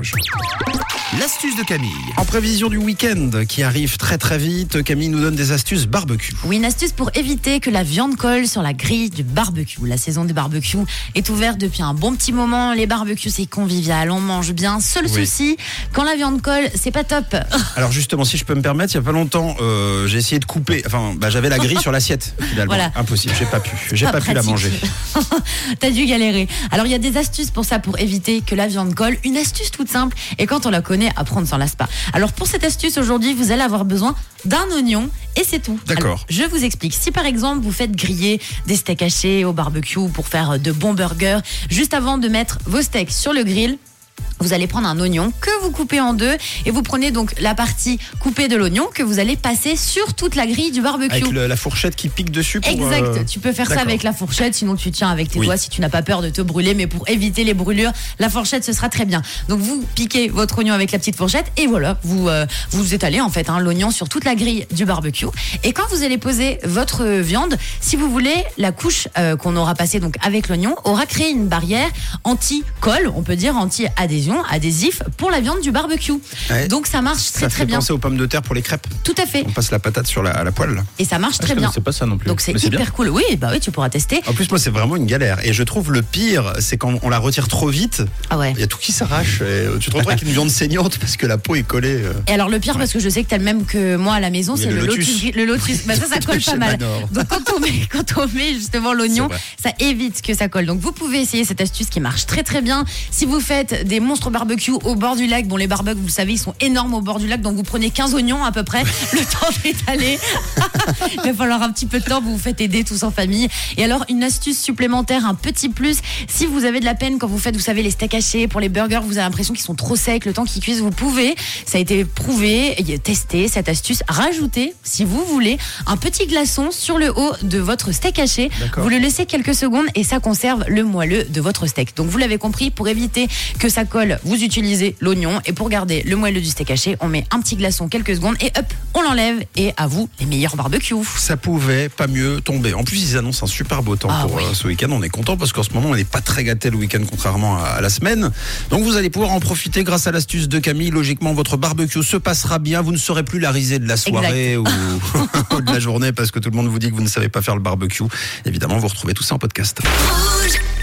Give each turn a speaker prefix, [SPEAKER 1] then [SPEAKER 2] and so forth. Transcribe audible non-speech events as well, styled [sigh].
[SPEAKER 1] hoje.
[SPEAKER 2] L'astuce de Camille.
[SPEAKER 1] En prévision du week-end qui arrive très très vite, Camille nous donne des astuces barbecue.
[SPEAKER 3] Oui, une astuce pour éviter que la viande colle sur la grille du barbecue. La saison des barbecues est ouverte depuis un bon petit moment. Les barbecues, c'est convivial, on mange bien. Seul
[SPEAKER 1] Oui.
[SPEAKER 3] souci, quand la viande colle, c'est pas top. [laughs]
[SPEAKER 1] Alors justement, si je peux me permettre, il y a pas longtemps, euh, j'ai essayé de couper. Enfin, bah, j'avais la grille sur l'assiette. [laughs] Finalement,
[SPEAKER 3] Voilà.
[SPEAKER 1] impossible. J'ai pas pu. J'ai pas, pu la manger. [laughs]
[SPEAKER 3] T'as dû galérer. Alors il y a des astuces pour ça, pour éviter que la viande colle. Une astuce toute simple, et quand on la connaît, apprendre s'en lasse pas. Alors pour cette astuce aujourd'hui, vous allez avoir besoin d'un oignon et c'est tout.
[SPEAKER 1] D'accord.
[SPEAKER 3] Je vous explique. Si par exemple vous faites griller des steaks hachés au barbecue pour faire de bons burgers, juste avant de mettre vos steaks sur le grill, vous allez prendre un oignon que vous coupez en deux et vous prenez donc la partie coupée de l'oignon que vous allez passer sur toute la grille du barbecue.
[SPEAKER 1] Avec le- la fourchette qui pique dessus. Pour,
[SPEAKER 3] Exact,
[SPEAKER 1] euh,
[SPEAKER 3] tu peux faire ça avec la fourchette, sinon tu tiens avec tes
[SPEAKER 1] Oui.
[SPEAKER 3] doigts si tu n'as pas peur de te brûler, mais pour éviter les brûlures, la fourchette ce sera très bien. Donc vous piquez votre oignon avec la petite fourchette et voilà, vous euh, vous étalez en fait hein, l'oignon sur toute la grille du barbecue. Et quand vous allez poser votre viande, si vous voulez, la couche euh, qu'on aura passée donc avec l'oignon aura créé une barrière anti-colle, on peut dire anti-adhésion, adhésif pour la viande du barbecue.
[SPEAKER 1] Ouais.
[SPEAKER 3] Donc ça marche très
[SPEAKER 1] Ça
[SPEAKER 3] très
[SPEAKER 1] fait
[SPEAKER 3] bien.
[SPEAKER 1] penser aux pommes de terre pour les crêpes.
[SPEAKER 3] Tout à fait.
[SPEAKER 1] On passe la patate sur la, à la poêle.
[SPEAKER 3] Et ça marche très bien.
[SPEAKER 4] C'est pas ça non plus.
[SPEAKER 3] Donc c'est hyper cool. Oui, bah oui, tu pourras tester.
[SPEAKER 1] En plus, moi, c'est vraiment une galère. Et je trouve le pire, c'est quand on la retire trop vite.
[SPEAKER 3] Ah ouais.
[SPEAKER 1] Il y a tout qui s'arrache. et Tu te retrouves avec une viande saignante parce que la peau est collée. euh.
[SPEAKER 3] Et alors le pire, parce que je sais que t'as le même que moi à la maison, c'est
[SPEAKER 1] le
[SPEAKER 3] le
[SPEAKER 1] lotus.
[SPEAKER 3] Le lotus, bah ça, ça [laughs] colle pas mal. Donc quand on met, [laughs] quand on met justement l'oignon, ça évite que ça colle. Donc vous pouvez essayer cette astuce qui marche très très bien. Si vous faites des monstres barbecue au bord du lac, bon les barbecues, vous le savez, ils sont énormes au bord du lac, donc vous prenez 15 oignons à peu près, [laughs] le temps d'étaler. [laughs] Il va falloir un petit peu de temps, vous vous faites aider tous en famille. Et alors une astuce supplémentaire, un petit plus, si vous avez de la peine quand vous faites, vous savez, les steaks hachés pour les burgers, vous avez l'impression qu'ils sont trop secs, le temps qu'ils cuisent, vous pouvez, ça a été prouvé, testé cette astuce, rajouter, si vous voulez, un petit glaçon sur le haut de votre steak haché. Vous le laissez quelques secondes et ça conserve le moelleux de votre steak. Donc vous l'avez compris, pour éviter que ça colle, vous utilisez l'oignon et pour garder le moelleux du steak haché, on met un petit glaçon quelques secondes et hop, on l'enlève et à vous les meilleurs barbecues.
[SPEAKER 1] Ça pouvait pas mieux tomber. En plus, ils annoncent un super beau temps
[SPEAKER 3] Ah
[SPEAKER 1] pour
[SPEAKER 3] oui.
[SPEAKER 1] euh, ce week-end. On est content parce qu'en ce moment, on n'est pas très gâté le week-end contrairement à, la semaine. Donc, vous allez pouvoir en profiter grâce à l'astuce de Camille. Logiquement, votre barbecue se passera bien. Vous ne serez plus la risée de la soirée ou, ou [laughs] [laughs] de la journée parce que tout le monde vous dit que vous ne savez pas faire le barbecue. Évidemment, vous retrouvez tout ça en podcast.
[SPEAKER 5] Rouge.